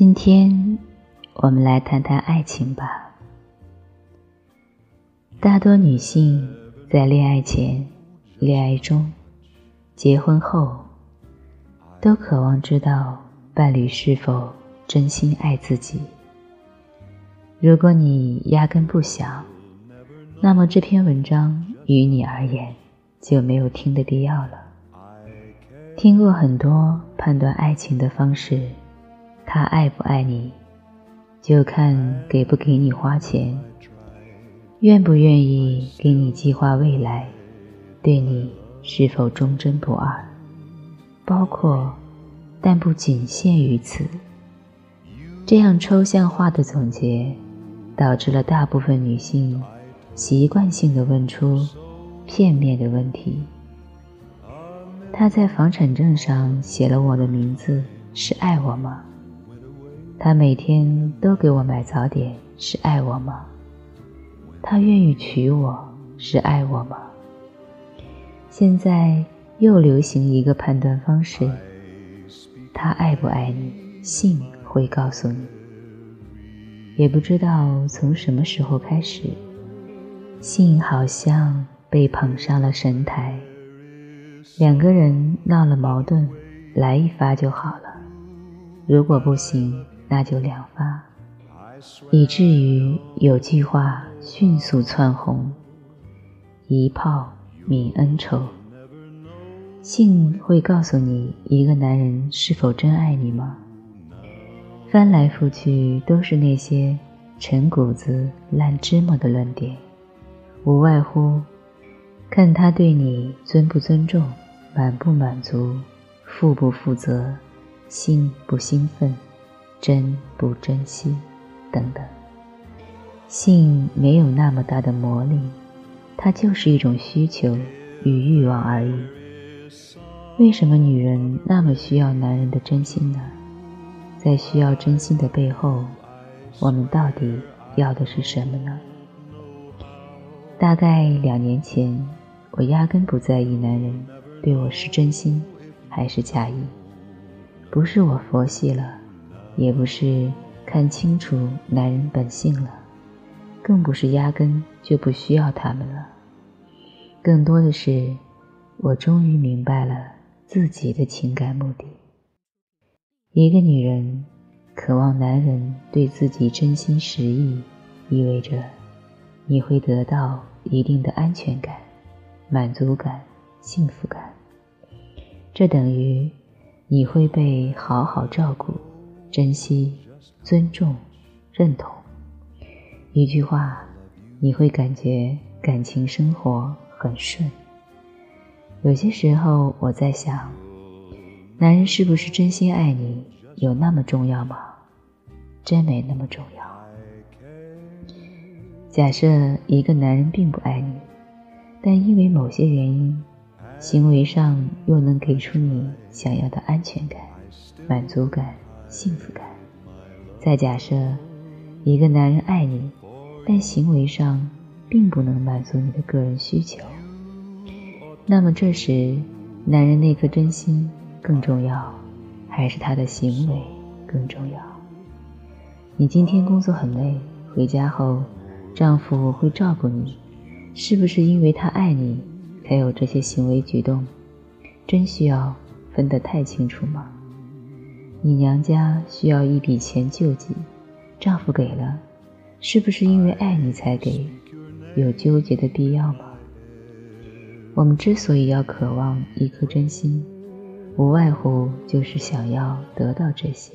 今天我们来谈谈爱情吧。大多女性在恋爱前、恋爱中、结婚后，都渴望知道伴侣是否真心爱自己。如果你压根不想，那么这篇文章于你而言就没有听的必要了。听过很多判断爱情的方式。他爱不爱你，就看给不给你花钱，愿不愿意给你计划未来，对你是否忠贞不二，包括，但不仅限于此。这样抽象化的总结，导致了大部分女性习惯性的问出片面的问题。他在房产证上写了我的名字，是爱我吗？他每天都给我买早点，是爱我吗？他愿意娶我，是爱我吗？现在又流行一个判断方式：他爱不爱你，信会告诉你。也不知道从什么时候开始，信好像被捧上了神台。两个人闹了矛盾，来一发就好了。如果不行。那就两发，以至于有句话迅速窜红：一炮泯恩仇。性会告诉你一个男人是否真爱你吗？翻来覆去都是那些陈谷子烂芝麻的论点，无外乎看他对你尊不尊重、满不满足、负不负责、兴不兴奋。珍不珍惜，等等。性没有那么大的魔力，它就是一种需求与欲望而已。为什么女人那么需要男人的真心呢？在需要真心的背后，我们到底要的是什么呢？大概两年前，我压根不在意男人对我是真心还是假意，不是我佛系了。也不是看清楚男人本性了，更不是压根就不需要他们了。更多的是，我终于明白了自己的情感目的。一个女人渴望男人对自己真心实意，意味着你会得到一定的安全感、满足感、幸福感。这等于你会被好好照顾。珍惜、尊重、认同，一句话，你会感觉感情生活很顺。有些时候，我在想，男人是不是真心爱你，有那么重要吗？真没那么重要。假设一个男人并不爱你，但因为某些原因，行为上又能给出你想要的安全感、满足感。幸福感。再假设一个男人爱你，但行为上并不能满足你的个人需求，那么这时男人那颗真心更重要，还是他的行为更重要？你今天工作很累，回家后丈夫会照顾你，是不是因为他爱你才有这些行为举动？真需要分得太清楚吗？你娘家需要一笔钱救济，丈夫给了，是不是因为爱你才给？有纠结的必要吗？我们之所以要渴望一颗真心，无外乎就是想要得到这些。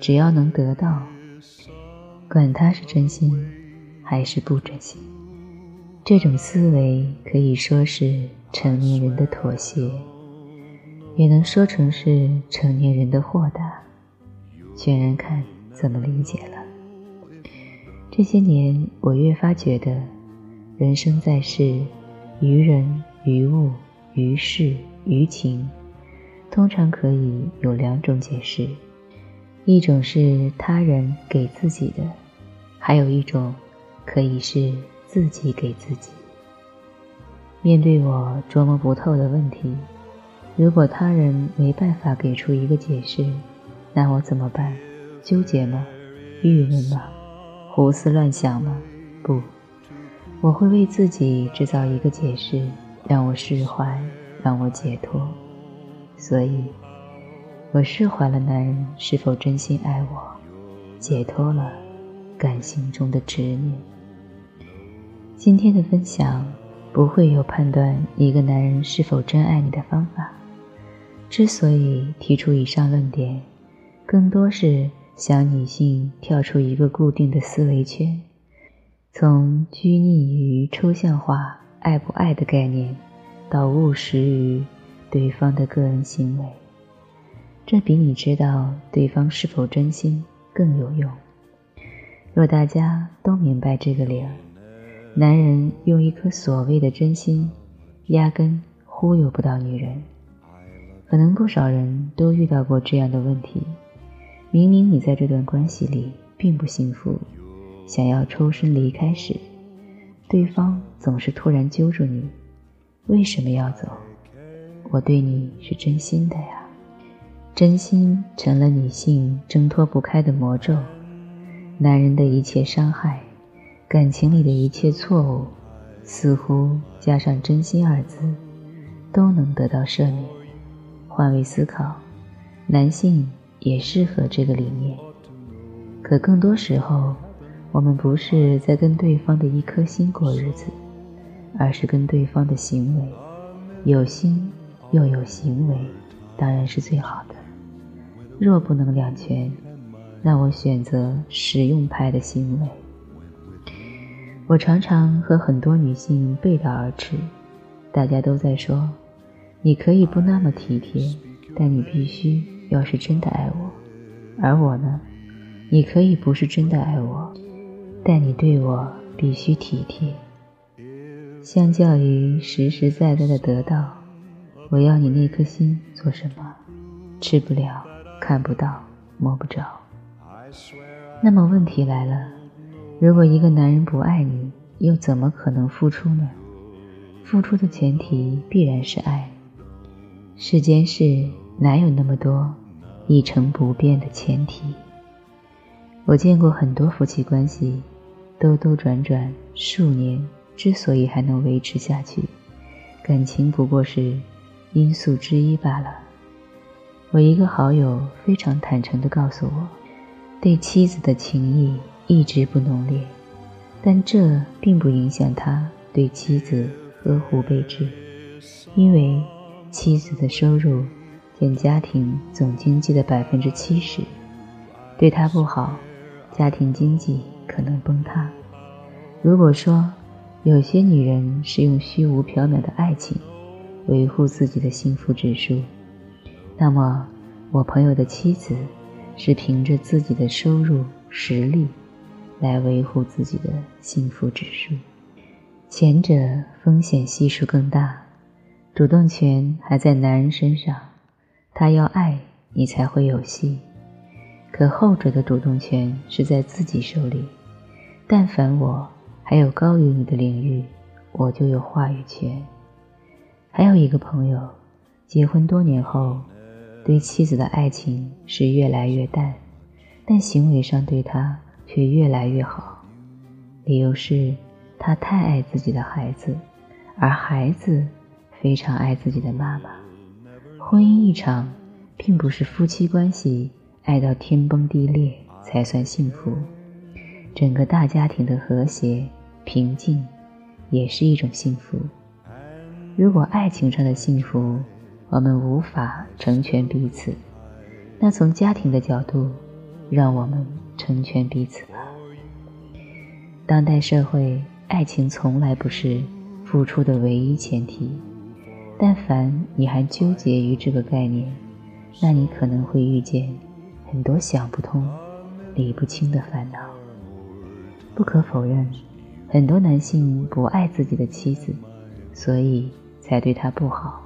只要能得到，管他是真心还是不真心，这种思维可以说是成年人的妥协。也能说成是成年人的豁达，全然看怎么理解了。这些年，我越发觉得，人生在世，于人、于物、于事、于情，通常可以有两种解释：一种是他人给自己的，还有一种可以是自己给自己。面对我琢磨不透的问题。如果他人没办法给出一个解释，那我怎么办？纠结吗？郁闷吗？胡思乱想吗？不，我会为自己制造一个解释，让我释怀，让我解脱。所以，我释怀了男人是否真心爱我，解脱了感情中的执念。今天的分享不会有判断一个男人是否真爱你的方法。之所以提出以上论点，更多是想女性跳出一个固定的思维圈，从拘泥于抽象化爱不爱的概念，到务实于对方的个人行为。这比你知道对方是否真心更有用。若大家都明白这个理儿，男人用一颗所谓的真心，压根忽悠不到女人。可能不少人都遇到过这样的问题：明明你在这段关系里并不幸福，想要抽身离开时，对方总是突然揪住你：“为什么要走？我对你是真心的呀！”真心成了女性挣脱不开的魔咒，男人的一切伤害，感情里的一切错误，似乎加上“真心”二字，都能得到赦免。换位思考，男性也适合这个理念。可更多时候，我们不是在跟对方的一颗心过日子，而是跟对方的行为。有心又有行为，当然是最好的。若不能两全，那我选择实用派的行为。我常常和很多女性背道而驰，大家都在说。你可以不那么体贴，但你必须要是真的爱我。而我呢，你可以不是真的爱我，但你对我必须体贴。相较于实实在在的得到，我要你那颗心做什么？吃不了，看不到，摸不着。那么问题来了，如果一个男人不爱你，又怎么可能付出呢？付出的前提必然是爱。世间事哪有那么多一成不变的前提？我见过很多夫妻关系，兜兜转转数年，之所以还能维持下去，感情不过是因素之一罢了。我一个好友非常坦诚地告诉我，对妻子的情谊一直不浓烈，但这并不影响他对妻子呵护备至，因为。妻子的收入占家庭总经济的百分之七十，对他不好，家庭经济可能崩塌。如果说有些女人是用虚无缥缈的爱情维护自己的幸福指数，那么我朋友的妻子是凭着自己的收入实力来维护自己的幸福指数，前者风险系数更大。主动权还在男人身上，他要爱你才会有戏。可后者的主动权是在自己手里，但凡我还有高于你的领域，我就有话语权。还有一个朋友，结婚多年后，对妻子的爱情是越来越淡，但行为上对他却越来越好。理由是，他太爱自己的孩子，而孩子。非常爱自己的妈妈。婚姻一场，并不是夫妻关系爱到天崩地裂才算幸福，整个大家庭的和谐平静，也是一种幸福。如果爱情上的幸福我们无法成全彼此，那从家庭的角度，让我们成全彼此吧。当代社会，爱情从来不是付出的唯一前提。但凡你还纠结于这个概念，那你可能会遇见很多想不通、理不清的烦恼。不可否认，很多男性不爱自己的妻子，所以才对她不好。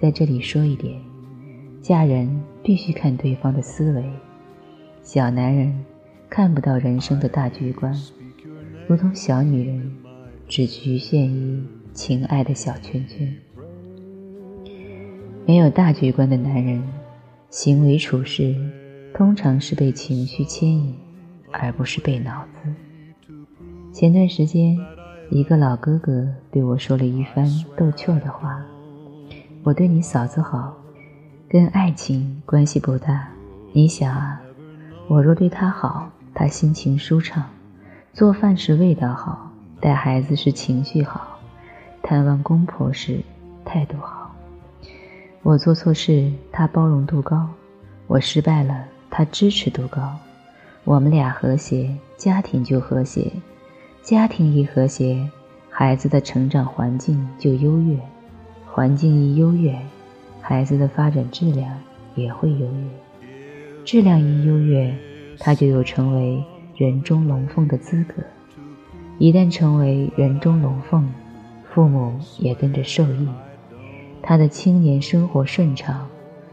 在这里说一点：嫁人必须看对方的思维。小男人看不到人生的大局观，如同小女人只局限于情爱的小圈圈。没有大局观的男人，行为处事通常是被情绪牵引，而不是被脑子。前段时间，一个老哥哥对我说了一番逗趣的话：“我对你嫂子好，跟爱情关系不大。你想啊，我若对她好，她心情舒畅，做饭时味道好，带孩子时情绪好，探望公婆时态度好。我做错事，他包容度高；我失败了。”他支持度高，我们俩和谐，家庭就和谐，家庭一和谐，孩子的成长环境就优越，环境一优越，孩子的发展质量也会优越，质量一优越，他就有成为人中龙凤的资格。一旦成为人中龙凤，父母也跟着受益，他的青年生活顺畅，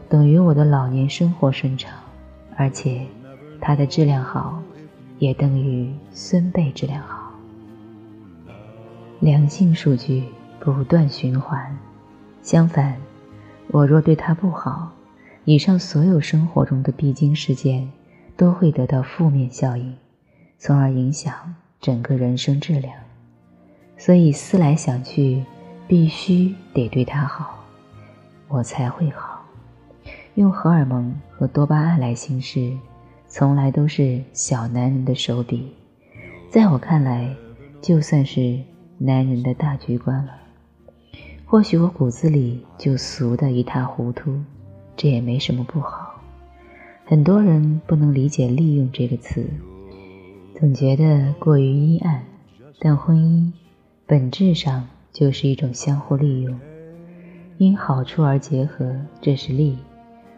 等于我的老年生活顺畅。而且，他的质量好，也等于孙辈质量好。良性数据不断循环。相反，我若对他不好，以上所有生活中的必经事件都会得到负面效应，从而影响整个人生质量。所以思来想去，必须得对他好，我才会好。用荷尔蒙和多巴胺来行事，从来都是小男人的手笔。在我看来，就算是男人的大局观了。或许我骨子里就俗的一塌糊涂，这也没什么不好。很多人不能理解“利用”这个词，总觉得过于阴暗。但婚姻本质上就是一种相互利用，因好处而结合，这是利。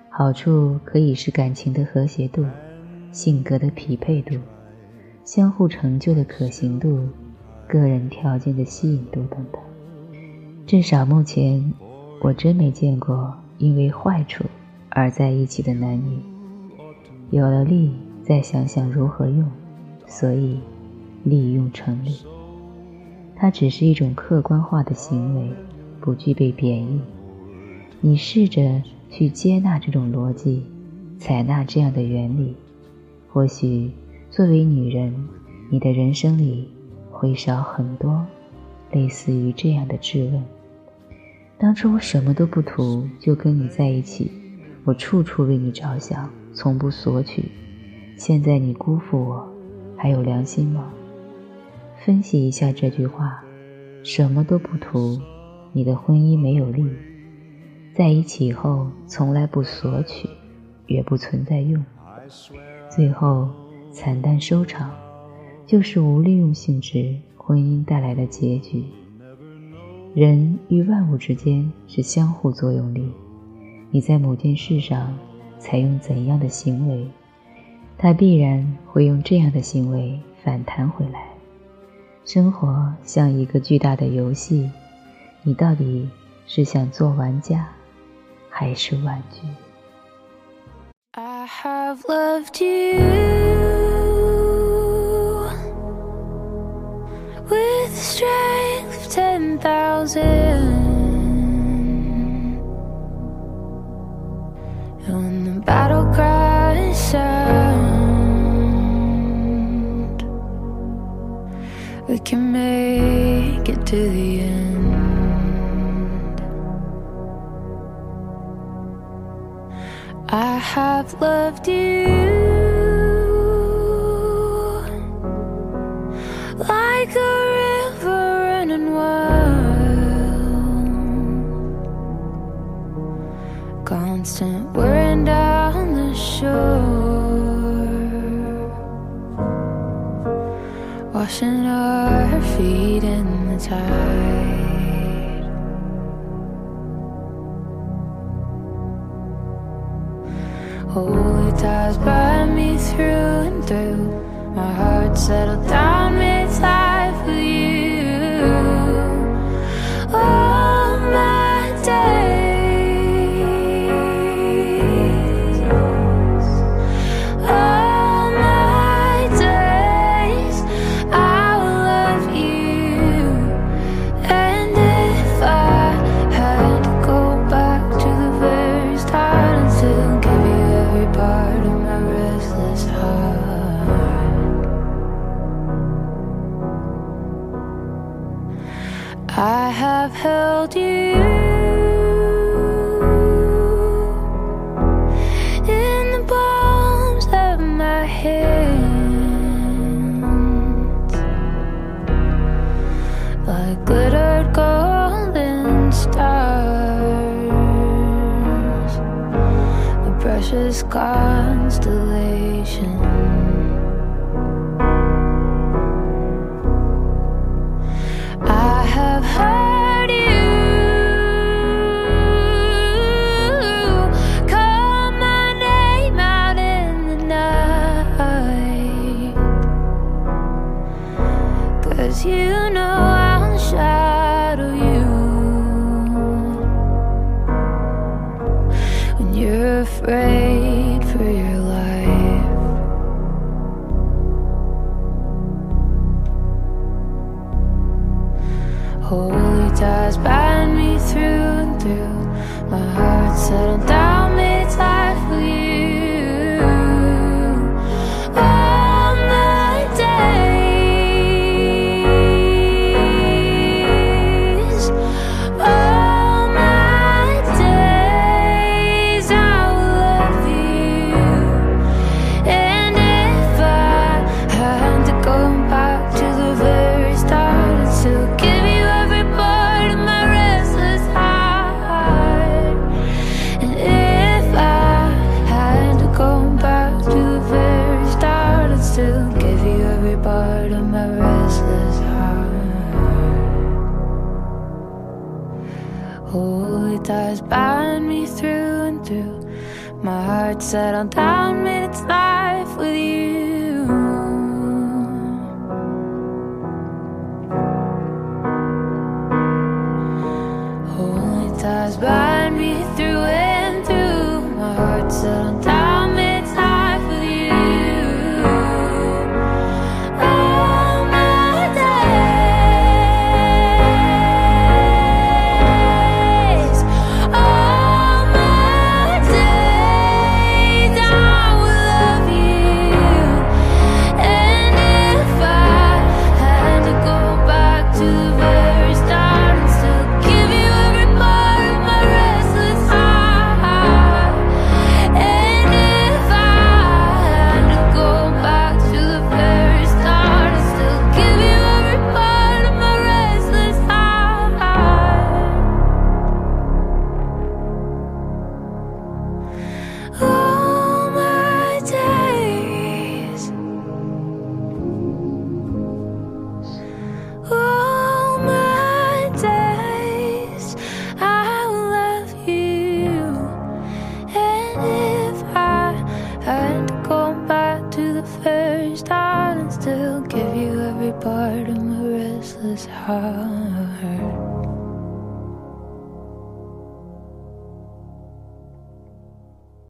好处可以是感情的和谐度、性格的匹配度、相互成就的可行度、个人条件的吸引度等等。至少目前，我真没见过因为坏处而在一起的男女。有了利，再想想如何用，所以利用成立。它只是一种客观化的行为，不具备贬义。你试着。去接纳这种逻辑，采纳这样的原理，或许作为女人，你的人生里会少很多类似于这样的质问：当初我什么都不图就跟你在一起，我处处为你着想，从不索取，现在你辜负我，还有良心吗？分析一下这句话：什么都不图，你的婚姻没有利。在一起后，从来不索取，也不存在用，最后惨淡收场，就是无利用性质婚姻带来的结局。人与万物之间是相互作用力，你在某件事上采用怎样的行为，它必然会用这样的行为反弹回来。生活像一个巨大的游戏，你到底是想做玩家？还是玩具。I have loved you with the strength of ten thousand. When the battle cries sound, we can make it to the end. I have loved you like a river running wild, constant wearing down the shore, washing our feet in the tide. Holy ties bind me through and through. My heart settled down I've held you do. Bound me through and through. My heart settled down, made its life with you.